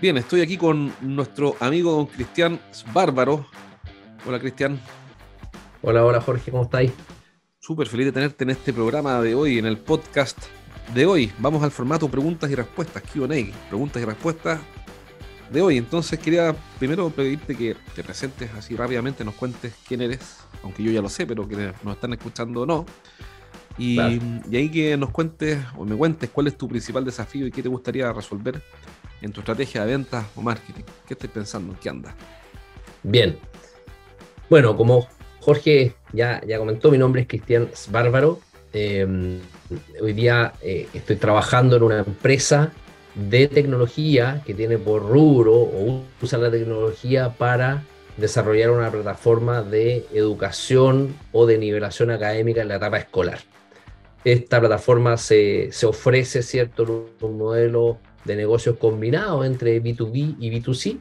Bien, estoy aquí con nuestro amigo don Cristian Bárbaro. Hola Cristian. Hola, hola Jorge, ¿cómo estáis? Súper feliz de tenerte en este programa de hoy, en el podcast de hoy. Vamos al formato preguntas y respuestas, QA, preguntas y respuestas de hoy. Entonces quería primero pedirte que te presentes así rápidamente, nos cuentes quién eres, aunque yo ya lo sé, pero que nos están escuchando o no. Y, y ahí que nos cuentes o me cuentes cuál es tu principal desafío y qué te gustaría resolver en tu estrategia de ventas o marketing. ¿Qué estás pensando? ¿En qué andas? Bien. Bueno, como Jorge ya, ya comentó, mi nombre es Cristian Bárbaro. Eh, hoy día eh, estoy trabajando en una empresa de tecnología que tiene por rubro o usa la tecnología para desarrollar una plataforma de educación o de nivelación académica en la etapa escolar. Esta plataforma se, se ofrece, ¿cierto?, un modelo de negocios combinados entre B2B y B2C.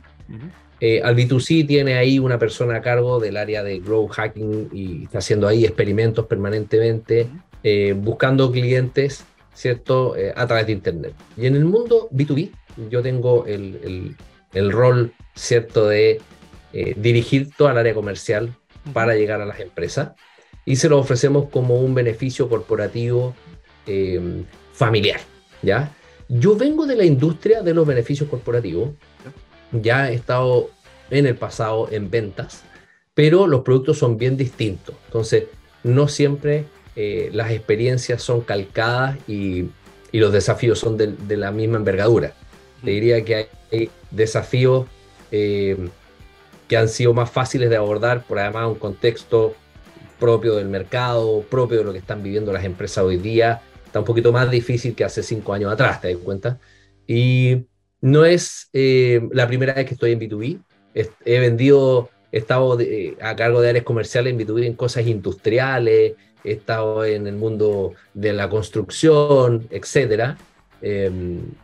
Eh, al B2C tiene ahí una persona a cargo del área de growth hacking y está haciendo ahí experimentos permanentemente, eh, buscando clientes, ¿cierto?, eh, a través de Internet. Y en el mundo B2B, yo tengo el, el, el rol, ¿cierto?, de dirigir toda el área comercial para llegar a las empresas y se lo ofrecemos como un beneficio corporativo familiar, ¿ya? Yo vengo de la industria de los beneficios corporativos, ya he estado en el pasado en ventas, pero los productos son bien distintos. Entonces, no siempre eh, las experiencias son calcadas y, y los desafíos son de, de, la misma envergadura. Te diría que hay desafíos eh, que han sido más fáciles de abordar por además un contexto propio del mercado, propio de lo que están viviendo las empresas hoy día, está un poquito más difícil que hace cinco años atrás, ¿te das cuenta? Y no es eh, la primera vez que estoy en B2B. He vendido, he estado de, a cargo de áreas comerciales en B2B en cosas industriales, he estado en el mundo de la construcción, etcétera, eh,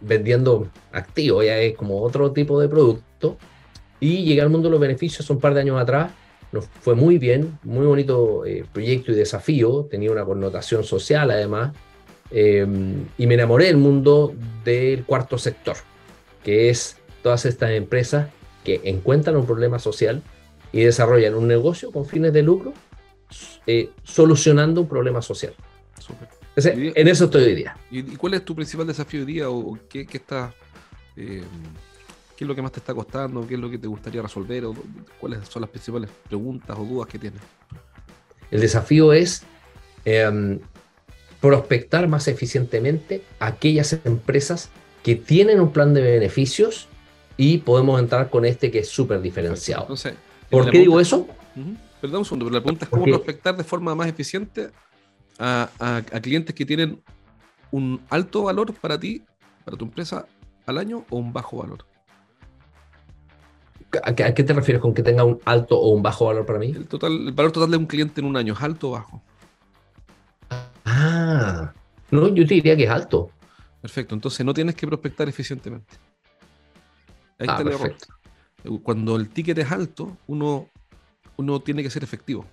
vendiendo activos, ya es como otro tipo de producto. Y llegué al mundo de los beneficios un par de años atrás. Nos fue muy bien, muy bonito eh, proyecto y desafío. Tenía una connotación social además. Eh, y me enamoré del mundo del cuarto sector, que es todas estas empresas que encuentran un problema social y desarrollan un negocio con fines de lucro eh, solucionando un problema social. Entonces, en eso estoy hoy día. ¿Y, cuál es tu principal desafío hoy día? ¿O qué, qué está, eh, qué es lo que más te está costando? ¿Qué es lo que te gustaría resolver? ¿O ¿Cuáles son las principales preguntas o dudas que tienes? El desafío es eh, prospectar más eficientemente aquellas empresas que tienen un plan de beneficios y podemos entrar con este que es súper diferenciado. Entonces, ¿Por qué digo eso? Uh -huh. Perdón un segundo, pero la pregunta es cómo prospectar de forma más eficiente a, a, a, clientes que tienen un alto valor para ti, para tu empresa, al año o un bajo valor. ¿A qué, a qué te refieres con que tenga un alto o un bajo valor para mí? El, total, el valor total de un cliente en un año, ¿es alto o bajo? Ah, no, yo te diría que es alto. Perfecto, entonces no tienes que prospectar eficientemente. Ahí ah, está el error. Cuando el ticket es alto, uno, uno tiene que ser efectivo.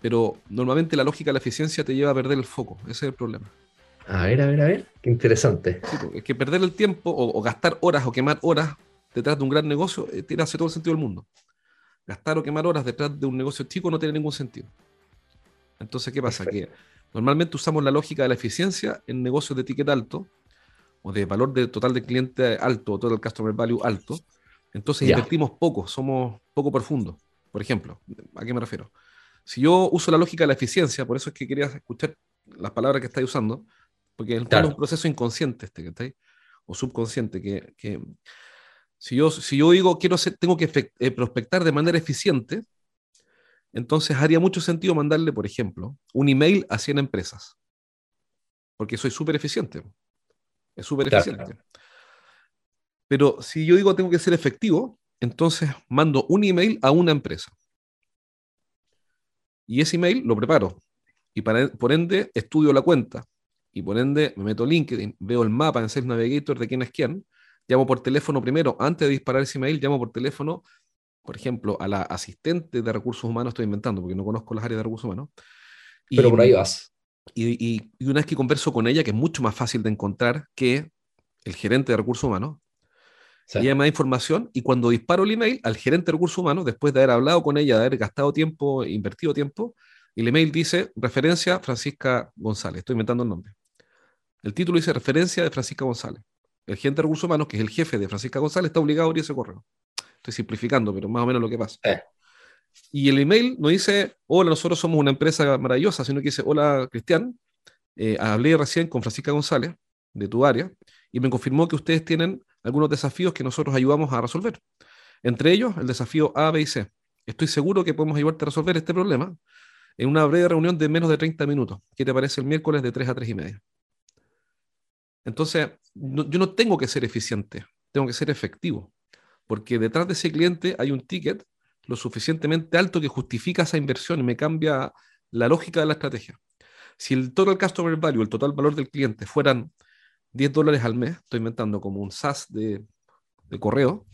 Pero normalmente la lógica de la eficiencia te lleva a perder el foco. Ese es el problema. A ver, a ver, a ver. Qué interesante. Sí, es que perder el tiempo o, o, gastar horas o quemar horas detrás de un gran negocio eh, tiene hace todo el sentido del mundo. Gastar o quemar horas detrás de un negocio chico no tiene ningún sentido. Entonces, ¿qué pasa? Perfecto. Que normalmente usamos la lógica de la eficiencia en negocios de ticket alto o de valor de total de cliente alto o total customer value alto. Entonces yeah. invertimos poco, somos poco profundos. Por ejemplo, ¿a qué me refiero? Si yo uso la lógica de la eficiencia, por eso es que quería escuchar las palabras que estáis usando, porque claro. es un proceso inconsciente este, ¿está? o subconsciente, que, que, si, yo, si yo digo quiero hacer, tengo que eh, prospectar de manera eficiente, entonces haría mucho sentido mandarle, por ejemplo, un email a 100 empresas. Porque soy súper eficiente. Es súper eficiente. Claro. Pero si yo digo tengo que ser efectivo, entonces mando un email a una empresa. Y ese email lo preparo. Y por ende estudio la cuenta. Y por ende me meto LinkedIn, veo el mapa en Sales Navigator de quién es quién. Llamo por teléfono primero, antes de disparar ese email, llamo por teléfono, por ejemplo, a la asistente de recursos humanos, estoy inventando porque no conozco las áreas de recursos humanos. Pero por ahí vas. Y, y, una vez que converso con ella, que es mucho más fácil de encontrar que el gerente de recursos humanos, ella me da información y cuando disparo el email al gerente de recursos humanos, después de haber hablado con ella, de haber gastado tiempo, invertido tiempo, el email dice referencia Francisca González, estoy inventando el nombre. El título dice referencia de Francisca González. El gerente de recursos humanos, que es el jefe de Francisca González, está obligado a abrir ese correo. Estoy simplificando, pero más o menos lo que pasa. Eh. Y el email no dice, hola, nosotros somos una empresa maravillosa, sino que dice, hola, Cristian, eh, hablé recién con Francisca González, de tu área, y me confirmó que ustedes tienen algunos desafíos que nosotros ayudamos a resolver. Entre ellos, el desafío A, B y C. Estoy seguro que podemos ayudarte a resolver este problema en una breve reunión de menos de 30 minutos. ¿Qué te parece el miércoles de 3 a 3 y media? Entonces, yo no tengo que ser eficiente, tengo que ser efectivo, porque detrás de ese cliente hay un ticket lo suficientemente alto que justifica esa inversión y me cambia la lógica de la estrategia. Si el total customer value, el total valor del cliente fueran 10 dólares al mes, estoy inventando como un SaaS de, correo,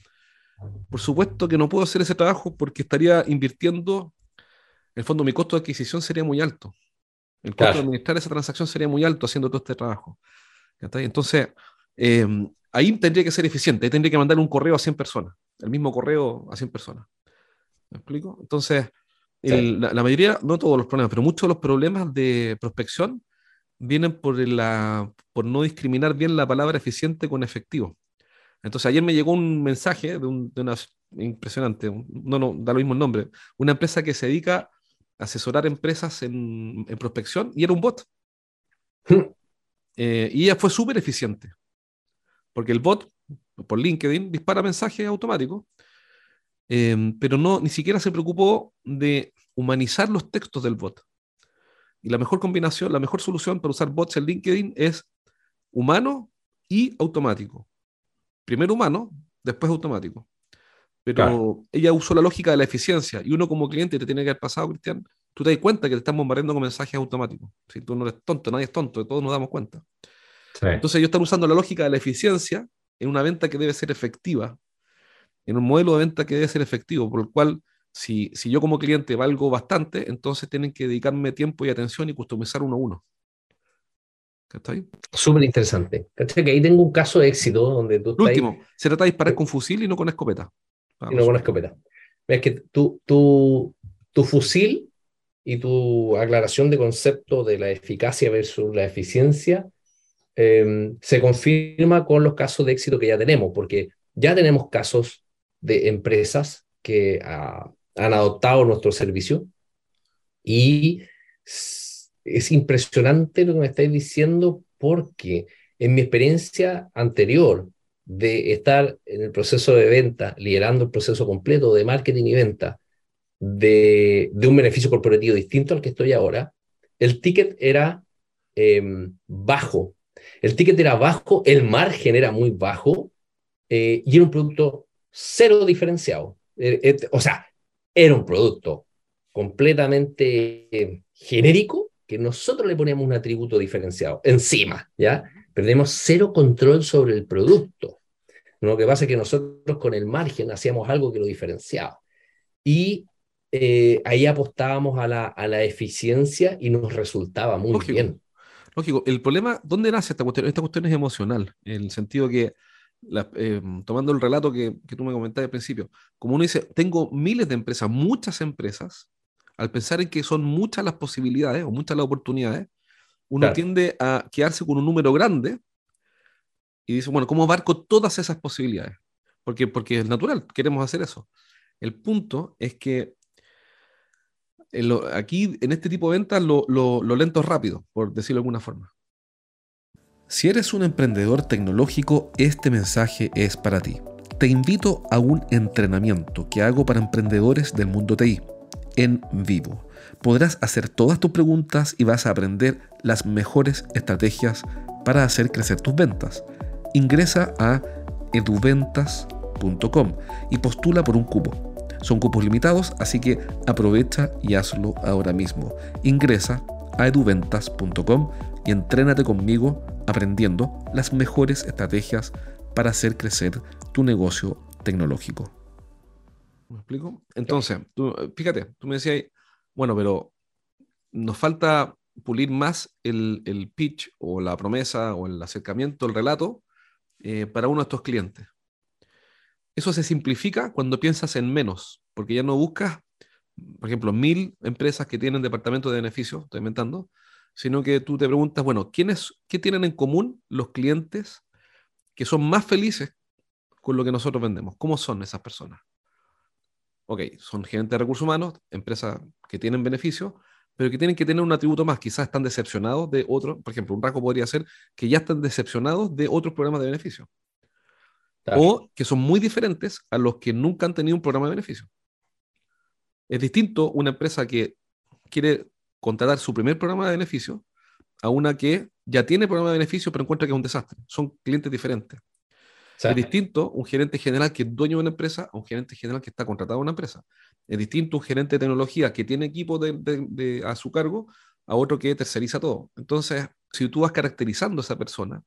por supuesto que no puedo hacer ese trabajo porque estaría invirtiendo, en el fondo mi costo de adquisición sería muy alto. El costo de administrar esa transacción sería muy alto haciendo todo este trabajo. Entonces, em, ahí tendría que ser eficiente, ahí tendría que mandar un correo a 100 personas, el mismo correo a 100 personas. ¿Me explico? Entonces, la, mayoría, no todos los problemas, pero muchos de los problemas de prospección vienen por, la, por no discriminar bien la palabra eficiente con efectivo. Entonces, ayer me llegó un mensaje de, una impresionante, no, no, da lo mismo el nombre, una empresa que se dedica a asesorar empresas en, en prospección y era un bot. Eh, y ella fue súper eficiente, porque el bot, por LinkedIn, dispara mensajes automáticos, em, pero no, ni siquiera se preocupó de humanizar los textos del bot. Y la mejor combinación, la mejor solución para usar bots en LinkedIn es humano y automático. Primero humano, después automático. Pero ella usó la lógica de la eficiencia y uno como cliente te tiene que haber pasado, Cristian, tú te das cuenta que te están bombardeando con mensajes automáticos. Si tú no eres tonto, nadie es tonto, todos nos damos cuenta. Entonces ellos están usando la lógica de la eficiencia en una venta que debe ser efectiva, en un modelo de venta que debe ser efectivo, por el cual si, si yo como cliente valgo bastante, entonces tienen que dedicarme tiempo y atención y customizar uno a uno. ¿Está Súper interesante. Que ahí tengo un caso de éxito donde tú... último, se trata de disparar con fusil y no con escopeta. y no con escopeta. Es que tu, tu, tu fusil y tu aclaración de concepto de la eficacia versus la eficiencia em, se confirma con los casos de éxito que ya tenemos, porque ya tenemos casos de empresas que han adoptado nuestro servicio y es impresionante lo que me estáis diciendo porque en mi experiencia anterior de estar en el proceso de venta, liderando el proceso completo de marketing y venta, de, un beneficio corporativo distinto al que estoy ahora, el ticket era em, bajo. El ticket era bajo, el margen era muy bajo eh, y era un producto cero diferenciado. Eh, eh, o sea, era un producto completamente genérico que nosotros le poníamos un atributo diferenciado encima, ¿ya? Perdemos cero control sobre el producto. Lo que pasa es que nosotros con el margen hacíamos algo que lo diferenciaba. Y ahí apostábamos a la, a la, eficiencia y nos resultaba muy bien. Lógico, el problema, ¿dónde nace esta cuestión? Esta cuestión es emocional, en el sentido que, eh, tomando el relato que, que, tú me comentaste al principio, como uno dice, tengo miles de empresas, muchas empresas, al pensar en que son muchas las posibilidades o muchas las oportunidades, uno tiende a quedarse con un número grande y dice, bueno, ¿cómo abarco todas esas posibilidades? Porque, porque es natural, queremos hacer eso. El punto es que aquí en este tipo de ventas lo, lento es rápido, por decirlo de alguna forma. Si eres un emprendedor tecnológico, este mensaje es para ti. Te invito a un entrenamiento que hago para emprendedores del mundo TI en vivo. Podrás hacer todas tus preguntas y vas a aprender las mejores estrategias para hacer crecer tus ventas. Ingresa a eduventas.com y postula por un cupo. Son cupos limitados, así que aprovecha y hazlo ahora mismo. Ingresa a eduventas.com y entrénate conmigo aprendiendo las mejores estrategias para hacer crecer tu negocio tecnológico. ¿Me explico? Entonces, tú, fíjate, tú me decías, bueno, pero nos falta pulir más el, pitch o la promesa o el acercamiento, el relato eh, para uno de estos clientes. Eso se simplifica cuando piensas en menos, porque ya no buscas, por ejemplo, mil empresas que tienen departamento de beneficios, estoy inventando, sino que tú te preguntas, bueno, ¿quiénes, ¿qué tienen en común los clientes que son más felices con lo que nosotros vendemos? ¿Cómo son esas personas? Ok, son gerentes de recursos humanos, empresas que tienen beneficios, pero que tienen que tener un atributo más. Quizás están decepcionados de otros, por ejemplo, un rasgo podría ser que ya están decepcionados de otros programas de beneficio. O que son muy diferentes a los que nunca han tenido un programa de beneficio. Es distinto una empresa que quiere contratar su primer programa de beneficio a una que ya tiene programa de beneficio pero encuentra que es un desastre. Son clientes diferentes. Es distinto un gerente general que es dueño de una empresa a un gerente general que está contratado a una empresa. Es distinto un gerente de tecnología que tiene equipo de, a su cargo a otro que terceriza todo. Entonces, si tú vas caracterizando a esa persona,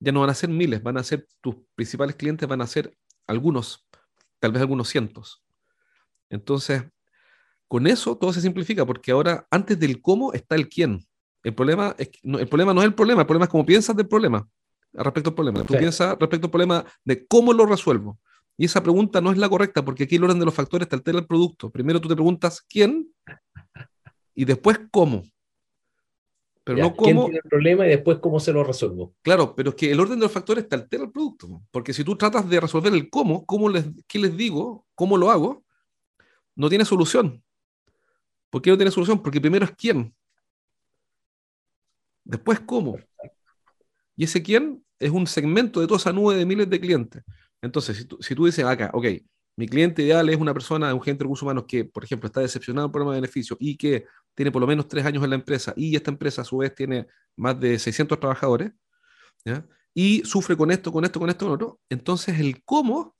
ya no van a ser miles, van a ser tus principales clientes, van a ser algunos, tal vez algunos cientos. Entonces, con eso todo se simplifica, porque ahora antes del cómo está el quién. El problema, es, no, el problema no es el problema, el problema es cómo piensas del problema, respecto al problema. Tú piensas respecto al problema de cómo lo resuelvo. Y esa pregunta no es la correcta, porque aquí el orden de los factores te altera el producto. Primero tú te preguntas quién y después cómo. Pero no cómo. ¿Quién tiene el problema y después cómo se lo resuelvo? Claro, pero es que el orden de los factores te altera el producto. Porque si tú tratas de resolver el cómo, cómo les, qué les digo, cómo lo hago, no tiene solución. ¿Por qué no tiene solución? Porque primero es quién. Después cómo. Y ese quién es un segmento de toda esa nube de miles de clientes. Entonces, si tú, si tú dices acá, ok, mi cliente ideal es una persona, un gerente de recursos humanos que, por ejemplo, está decepcionado por el de beneficio y que tiene por lo menos tres años en la empresa y esta empresa a su vez tiene más de 600 trabajadores, y sufre con esto, con esto, con esto, con otro, entonces el cómo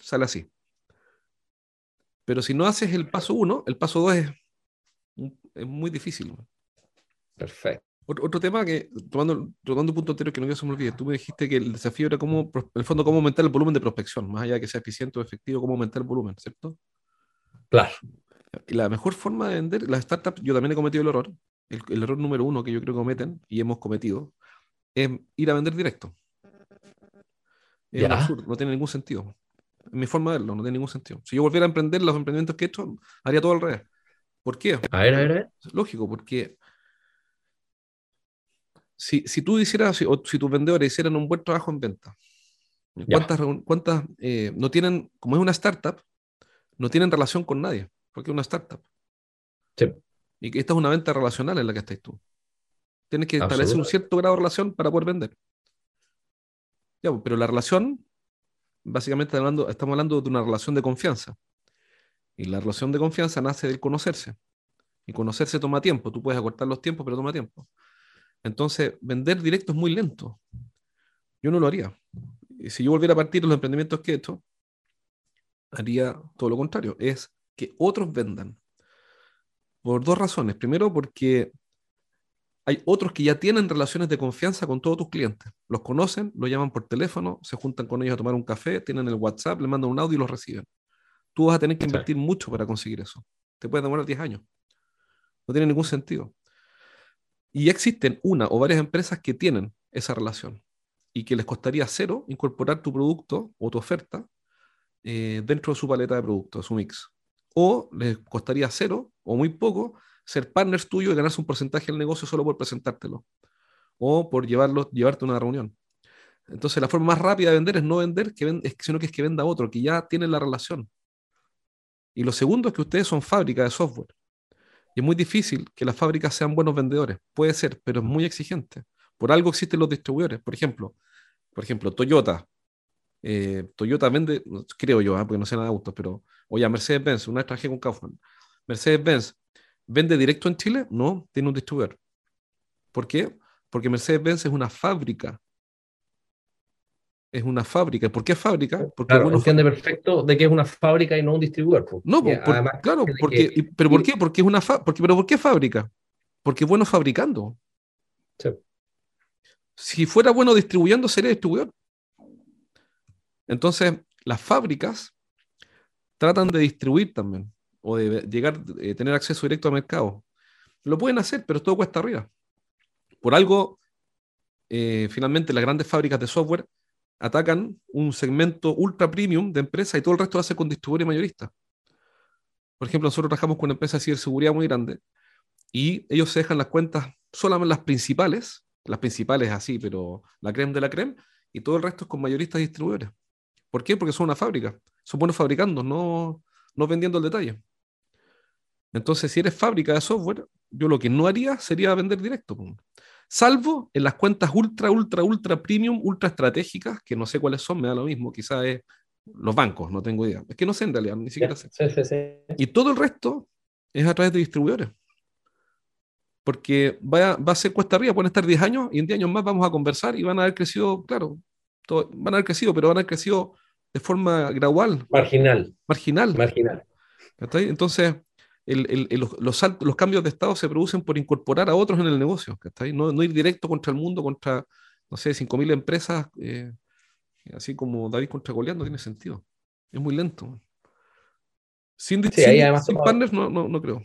sale así. Pero si no haces el paso uno, el paso dos es, es muy difícil. Perfecto. Otro, tema que, tomando, tomando un punto anterior que no quiero se me olvide, tú me dijiste que el desafío era cómo, en el fondo, cómo aumentar el volumen de prospección, más allá de que sea eficiente o efectivo, cómo aumentar el volumen, ¿cierto? Claro. La mejor forma de vender, las startups, yo también he cometido el error, el, error número uno que yo creo que cometen y hemos cometido, es ir a vender directo. Es absurdo, no tiene ningún sentido. mi forma de verlo, no tiene ningún sentido. Si yo volviera a emprender los emprendimientos que he hecho, haría todo al revés. ¿Por qué? A ver, a ver, a ver. Lógico, porque si, si tú hicieras, o si tus vendedores hicieran un buen trabajo en venta, ¿cuántas, cuántas eh, no tienen, como es una startup, no tienen relación con nadie, porque es una startup? Sí. Y que esta es una venta relacional en la que estás tú. Tienes que establecer un cierto grado de relación para poder vender. Ya, pues, pero la relación, básicamente hablando, estamos hablando de una relación de confianza. Y la relación de confianza nace del conocerse. Y conocerse toma tiempo. Tú puedes acortar los tiempos, pero toma tiempo. Entonces, vender directo es muy lento. Yo no lo haría. Si yo volviera a partir de los emprendimientos que he hecho, haría todo lo contrario. Es que otros vendan. Por dos razones. Primero, porque hay otros que ya tienen relaciones de confianza con todos tus clientes. Los conocen, los llaman por teléfono, se juntan con ellos a tomar un café, tienen el WhatsApp, le mandan un audio y los reciben. Tú vas a tener que invertir mucho para conseguir eso. Te puede demorar 10 años. No tiene ningún sentido. Y existen una o varias empresas que tienen esa relación y que les costaría cero incorporar tu producto o tu oferta eh, dentro de su paleta de productos, su mix. O les costaría cero o muy poco ser partners tuyos y ganarse un porcentaje del negocio solo por presentártelo o por llevarlo, llevarte a una reunión. Entonces, la forma más rápida de vender es no vender, que sino que es que venda otro, que ya tiene la relación. Y lo segundo es que ustedes son fábrica de software. Y es muy difícil que las fábricas sean buenos vendedores. Puede ser, pero es muy exigente. Por algo existen los distribuidores. Por ejemplo, por ejemplo Toyota. Eh, Toyota vende, creo yo, ¿eh? porque no sé nada de autos, pero oye, Mercedes-Benz, una estrategia con Kaufman. Mercedes-Benz, ¿vende directo en Chile? No, tiene un distribuidor. ¿Por qué? Porque Mercedes-Benz es una fábrica es una fábrica. ¿Por qué fábrica? Porque claro, bueno, entiende perfecto de que es una fábrica y no un distribuidor. No, claro, porque, pero ¿por qué? Porque es una porque, pero ¿por qué fábrica? Porque es bueno fabricando. Si fuera bueno distribuyendo, sería distribuidor. Entonces, las fábricas tratan de distribuir también, o de llegar, eh, tener acceso directo al mercado. Lo pueden hacer, pero todo cuesta arriba. Por algo, eh, finalmente, las grandes fábricas de software atacan un segmento ultra premium de empresas y todo el resto lo hace con distribuidores mayoristas. Por ejemplo, nosotros trabajamos con una empresa de ciberseguridad muy grande y ellos se dejan las cuentas solamente las principales, las principales así, pero la creme de la creme, y todo el resto es con mayoristas y distribuidores. ¿Por qué? Porque son una fábrica. Son buenos fabricando, no, no vendiendo el detalle. Entonces, si eres fábrica de software, yo lo que no haría sería vender directo. Salvo en las cuentas ultra, ultra, ultra premium, ultra estratégicas, que no sé cuáles son, me da lo mismo, quizás es los bancos, no tengo idea. Es que no sé en realidad, ni siquiera sé. Y todo el resto es a través de distribuidores. Porque va a, va a ser cuesta arriba, pueden estar 10 años y en 10 años más vamos a conversar y van a haber crecido, claro, van a haber crecido, pero van a haber crecido de forma gradual. Marginal. Marginal. Marginal. Entonces, los, los, cambios de estado se producen por incorporar a otros en el negocio. No, no ir directo contra el mundo, contra, no sé, 5.000 empresas, eh, así como David contra Goliat, no tiene sentido. Es muy lento. Sin, partners no, no, no, creo.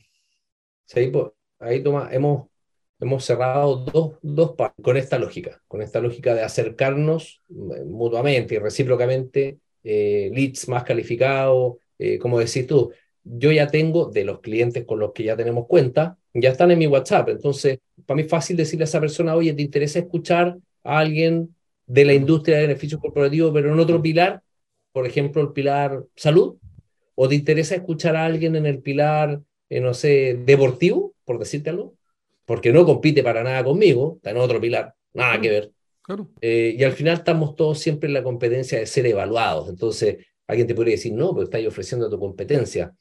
Sí, pues, ahí toma, hemos, hemos cerrado dos, dos con esta lógica, con esta lógica de acercarnos eh, mutuamente y recíprocamente eh, leads más calificados, eh, como decís tú, yo ya tengo de los clientes con los que ya tenemos cuenta, ya están en mi WhatsApp, entonces para mí es fácil decirle a esa persona, oye, ¿te interesa escuchar a alguien de la industria de beneficios corporativos, pero en otro pilar, por ejemplo, el pilar salud? ¿O te interesa escuchar a alguien en el pilar, no sé, deportivo, por decirte algo? Porque no compite para nada conmigo, está en otro pilar, nada que ver. Eh, y al final estamos todos siempre en la competencia de ser evaluados. Entonces, alguien te podría decir, no, pero estás ofreciendo tu competencia.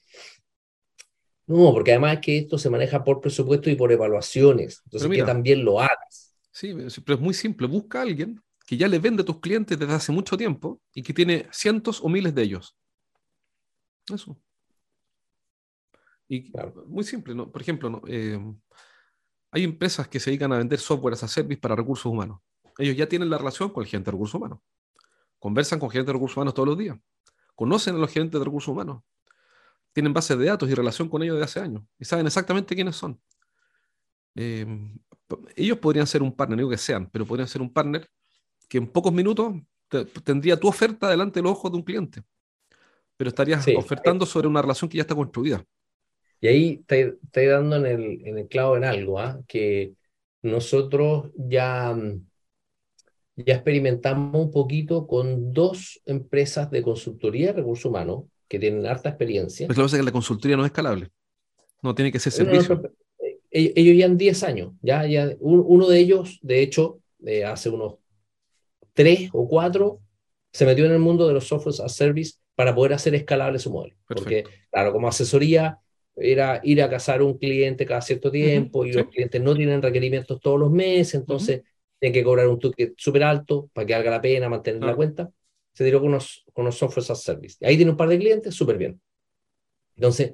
No, porque además es que esto se maneja por presupuesto y por evaluaciones. Entonces, que también lo hagas. Sí, pero es muy simple. Busca a alguien que ya le vende a tus clientes desde hace mucho tiempo y que tiene cientos o miles de ellos. Eso. Y muy simple, ¿no? Por ejemplo, ¿no? Eh, hay empresas que se dedican a vender software as a service para recursos humanos ellos ya tienen la relación con el gerente de recursos humanos. Conversan con gerentes de recursos humanos todos los días. Conocen a los gerentes de recursos humanos. Tienen bases de datos y relación con ellos de hace años. Y saben exactamente quiénes son. Em, ellos podrían ser un partner, digo que sean, pero podrían ser un partner que en pocos minutos tendría tu oferta delante de los ojos de un cliente. Pero estarías ofertando sobre una relación que ya está construida. Y ahí estoy dando en el, en el clavo en algo, ¿ah? que nosotros ya mm, ya experimentamos un poquito con dos empresas de consultoría de recursos humanos que tienen harta experiencia. Pues lo que pasa es que la consultoría no es escalable. No tiene que ser servicio. Eh, ellos ya han 10 años. Ya, ya, uno de ellos, de hecho, eh, hace unos 3 o 4, se metió en el mundo de los software as service para poder hacer escalable su modelo. Porque, claro, como asesoría era ir a cazar un cliente cada cierto tiempo y los clientes no tienen requerimientos todos los meses, entonces tienen que cobrar un ticket súper alto para que valga la pena mantener la cuenta. Se tiró con unos, con unos software as service. Ahí tiene un par de clientes, súper bien. Entonces,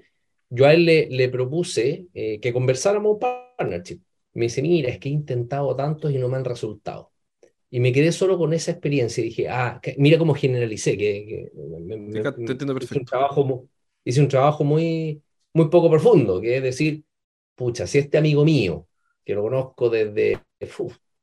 yo a él le, le propuse eh, que conversáramos un partnership. Me dice, mira, es que he intentado tantos y no me han resultado. Y me quedé solo con esa experiencia y dije, ah, mira cómo generalicé, que, te entiendo perfecto. Hice un trabajo, hice un trabajo muy, muy poco profundo, que es decir, pucha, si este amigo mío, que lo conozco desde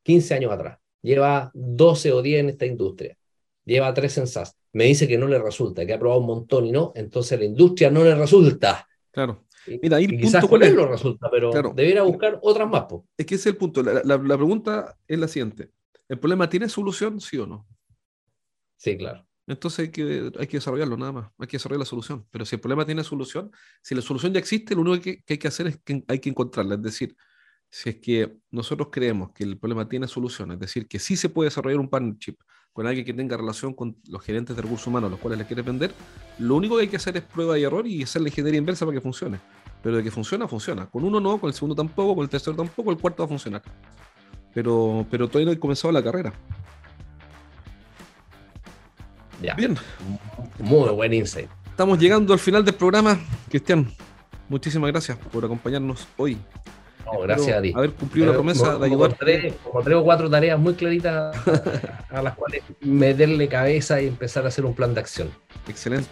15 años atrás, lleva 12 o 10 en esta industria, lleva 3 en SAS, me dice que no le resulta, que ha probado un montón y no, entonces la industria no le resulta. Claro. Mira, ahí el punto cuál es. lo resulta, pero debería buscar otras más. Es que ese es el punto. La, la, pregunta es la siguiente. ¿El problema tiene solución, sí o no? Sí, claro. Entonces hay que, hay que desarrollarlo nada más, hay que desarrollar la solución. Pero si el problema tiene solución, si la solución ya existe, lo único que, que hay que hacer es que hay que encontrarla. Es decir, si es que nosotros creemos que el problema tiene solución, es decir, que sí se puede desarrollar un partnership con alguien que tenga relación con los gerentes de recursos humanos los cuales le quieres vender, lo único que hay que hacer es prueba y error y hacer la ingeniería inversa para que funcione. Pero de que funciona, funciona. Con uno no, con el segundo tampoco, con el tercero tampoco, el cuarto va a funcionar. Pero, pero todavía no he comenzado la carrera. Ya. Bien. Muy buen insight. Estamos llegando al final del programa. Cristian, muchísimas gracias por acompañarnos hoy. No, gracias a ti. Haber cumplido la promesa Como- de como ayudar. tres, como tres o cuatro tareas muy claritas a las cuales meterle cabeza y empezar a hacer un plan de acción. Excelente.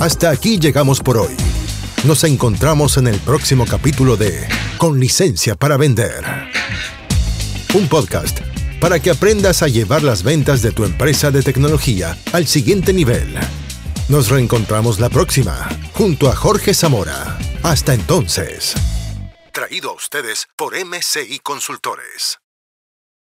Hasta aquí llegamos por hoy. Nos encontramos en el próximo capítulo de Con licencia para vender. Un podcast para que aprendas a llevar las ventas de tu empresa de tecnología al siguiente nivel. Nos reencontramos la próxima, junto a Jorge Zamora. Hasta entonces. Traído a ustedes por MCI Consultores.